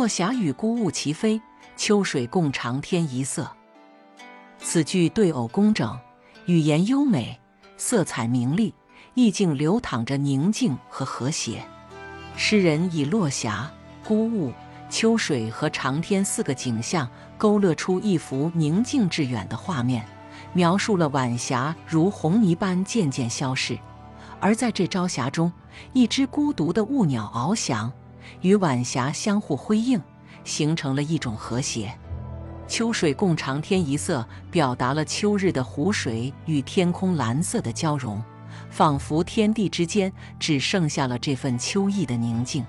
落霞与孤鹜齐飞，秋水共长天一色。此句对偶工整，语言优美，色彩明丽，意境流淌着宁静和和谐。诗人以落霞、孤鹜、秋水和长天四个景象，勾勒出一幅宁静致远的画面，描述了晚霞如红泥般渐渐消逝。而在这朝霞中，一只孤独的雾鸟翱翔，与晚霞相互辉映，形成了一种和谐。秋水共长天一色，表达了秋日的湖水与天空蓝色的交融，仿佛天地之间只剩下了这份秋意的宁静。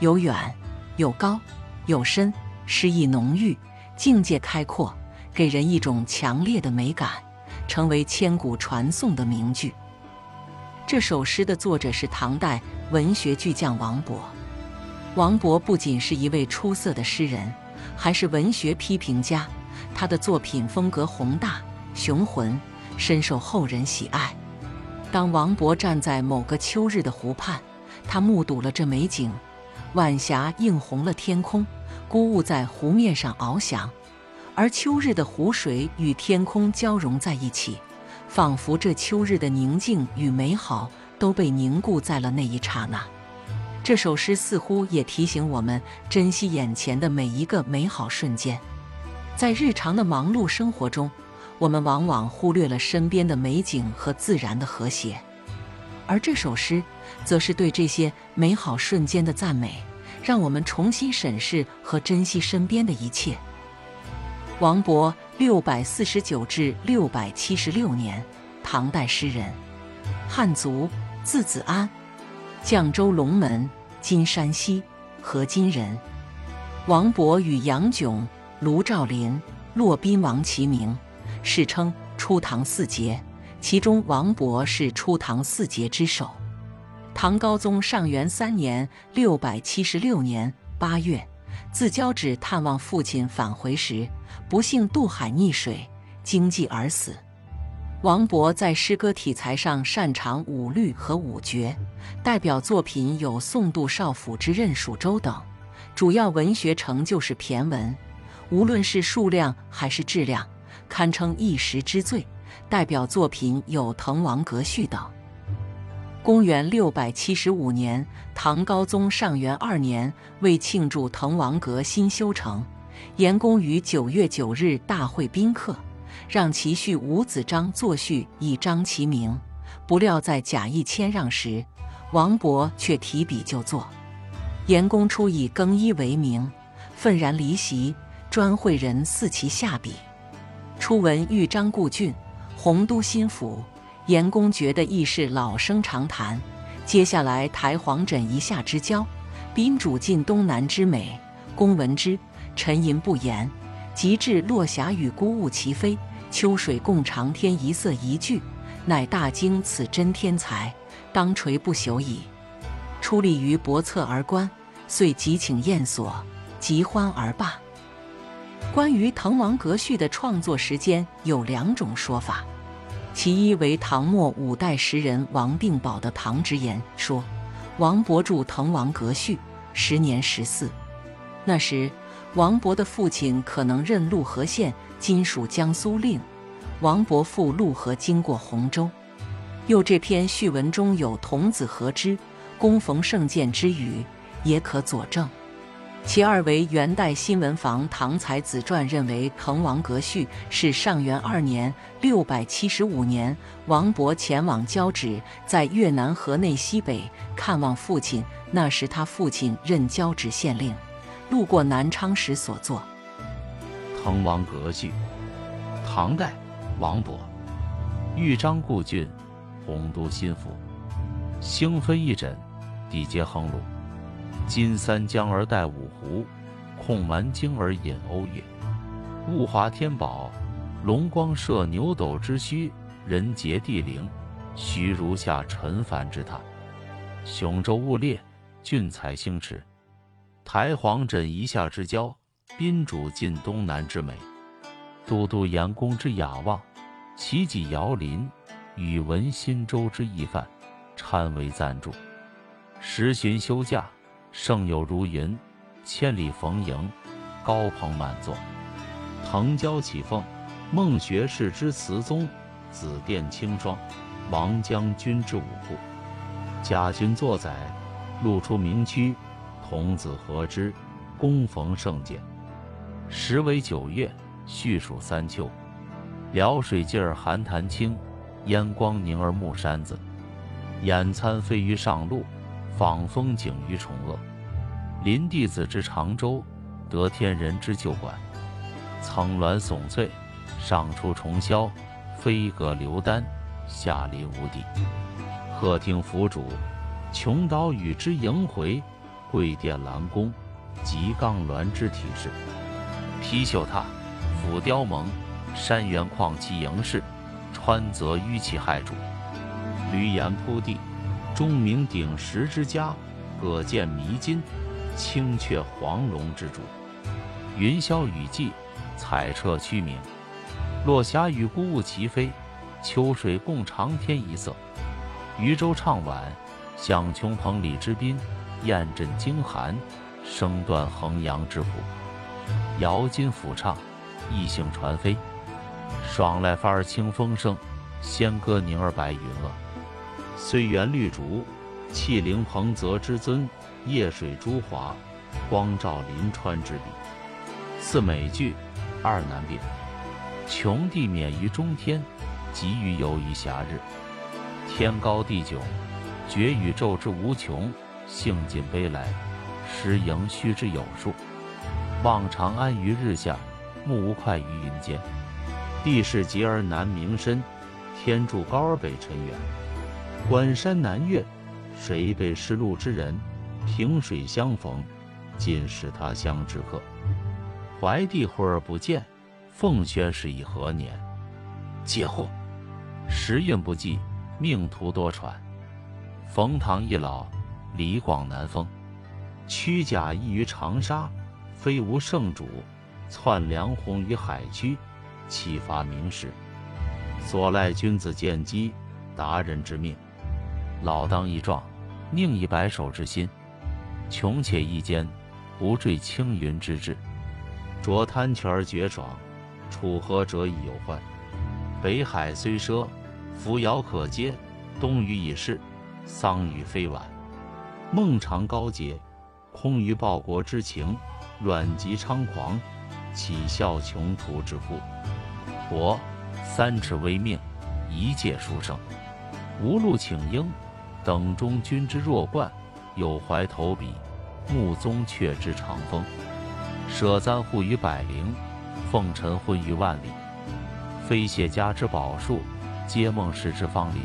有远，有高，有深，诗意浓郁，境界开阔，给人一种强烈的美感，成为千古传颂的名句。这首诗的作者是唐代文学巨匠王勃。王勃不仅是一位出色的诗人，还是文学批评家。他的作品风格宏大雄浑，深受后人喜爱。当王勃站在某个秋日的湖畔，他目睹了这美景：晚霞映红了天空，孤鹜在湖面上翱翔，而秋日的湖水与天空交融在一起。仿佛这秋日的宁静与美好都被凝固在了那一刹那。这首诗似乎也提醒我们珍惜眼前的每一个美好瞬间。在日常的忙碌生活中，我们往往忽略了身边的美景和自然的和谐，而这首诗则是对这些美好瞬间的赞美，让我们重新审视和珍惜身边的一切。王勃。六百四十九至六百七十六年，唐代诗人，汉族，字子安，绛州龙门（今山西）河津人。王勃与杨炯、卢照邻、骆宾王齐名，世称初唐四杰，其中王勃是初唐四杰之首。唐高宗上元三年（六百七十六年）八月。自交趾探望父亲返回时，不幸渡海溺水，惊悸而死。王勃在诗歌题材上擅长五律和五绝，代表作品有《送杜少府之任蜀州》等。主要文学成就是骈文，无论是数量还是质量，堪称一时之最。代表作品有《滕王阁序》等。公元六百七十五年，唐高宗上元二年，为庆祝滕王阁新修成，严公于九月九日大会宾客，让其婿吴子章作序以彰其名。不料在假意谦让时，王勃却提笔就作。严公初以更衣为名，愤然离席，专会人赐其下笔。初闻豫章故郡，洪都新府。严公觉得亦是老生常谈。接下来，台隍枕夷夏之交，宾主尽东南之美。公闻之，沉吟不言。及至落霞与孤鹜齐飞，秋水共长天一色一句，乃大惊此真天才，当垂不朽矣。出立于博策而观，遂即请宴所，极欢而罢。关于《滕王阁序》的创作时间有两种说法。其一为唐末五代诗人王定保的《唐直言》说：“王勃著《滕王阁序》，时年十四。那时，王勃的父亲可能任陆河县（今属江苏令）。王勃赴陆河，经过洪州。又这篇序文中有‘童子何之，恭逢圣鉴’之语，也可佐证。”其二为元代新闻房《唐才子传》认为，《滕王阁序》是上元二年（六百七十五年）王勃前往交趾，在越南河内西北看望父亲。那时他父亲任交趾县令，路过南昌时所作。《滕王阁序》，唐代，王勃。豫章故郡，洪都新府。星飞翼轸，地接衡庐。金三江而带五湖，控蛮荆而引瓯越。物华天宝，龙光射牛斗之墟；人杰地灵，徐如下陈蕃之榻。雄州雾列，俊才星驰。台隍枕夷夏之交，宾主尽东南之美。都督严公之雅望，齐己遥临，宇文新州之义范，参为赞助。时寻休假。胜友如云，千里逢迎，高朋满座。腾蛟起凤，孟学士之词宗，紫殿清霜，王将军之武库。贾君作载，路出名区，童子何之？恭逢圣鉴。时为九月，序属三秋。辽水尽儿寒潭清，烟光凝而暮山子。眼参飞鱼上路，访风景于崇阿。临帝子之长洲，得天人之旧馆。层峦耸翠，上出重霄；飞阁流丹，下临无底。鹤听凫渚，琼岛屿之萦回；桂殿兰宫，极冈峦之体势。披绣闼，俯雕甍，山原旷其盈视；川泽淤其骇瞩。闾阎扑地，钟鸣鼎食之家；葛剑弥津，青雀黄龙之主。云霄雨霁，彩彻区明；落霞与孤鹜齐飞，秋水共长天一色。渔舟唱晚，响穷彭蠡之滨；雁阵惊寒，声断衡阳之浦。瑶金抚唱，异兴传飞。爽籁发而清风生，仙歌凝而白云遏。虽园绿竹，气凌彭泽之尊；夜水朱华，光照临川之笔。四美句，二难并。穷地免于中天，极于游于暇日。天高地迥，觉宇宙之无穷；兴尽悲来，时盈虚之有数。望长安于日下，目无快于云间。地势极而南溟深，天柱高而北辰远。关山难越，谁被失路之人？萍水相逢，尽是他乡之客。怀帝忽而不见，奉宣是以何年？解惑。时运不济，命途多舛。冯唐易老，李广难封。屈贾谊于长沙。非无圣主，窜梁鸿于海曲，启发名士。所赖君子见机，达人之命。老当益壮，宁以白首之心？穷且益坚，不坠青云之志。濯贪泉而觉爽，处涸辙以有欢。北海虽赊，扶摇可接；东隅已逝，桑榆非晚。孟尝高洁，空余报国之情。阮籍猖狂，岂效穷途之父？国三尺微命，一介书生。无路请缨，等中军之弱冠；有怀投笔，慕宗悫之长风。舍簪笏于百龄，奉晨昏于万里。非谢家之宝树，皆孟氏之芳邻。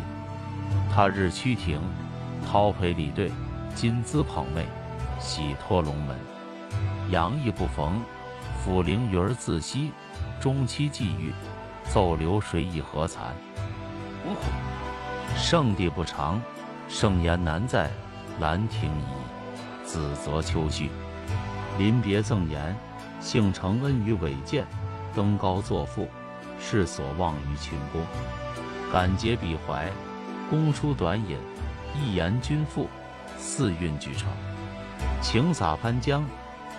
他日趋庭，叨陪礼对，金姿捧袂，喜托龙门。阳亦不逢，抚灵鱼而自息；中期际遇，奏流水以何惭？呜呼！圣地不长，盛言难在，兰亭已，子择秋绪。临别赠言，幸承恩于伟饯；登高作赋，是所望于群公。感结笔怀，公书短引，一言均赋，四韵俱成。晴洒潘江。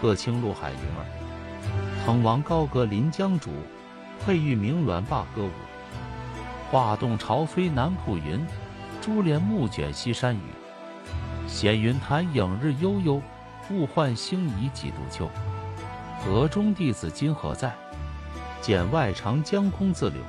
各清陆海云儿，滕王高阁临江渚，佩玉鸣鸾罢歌舞。画栋朝飞南浦云，珠帘暮卷西山雨。闲云潭影日悠悠，物换星移几度秋。河中弟子今何在？槛外长江空自流。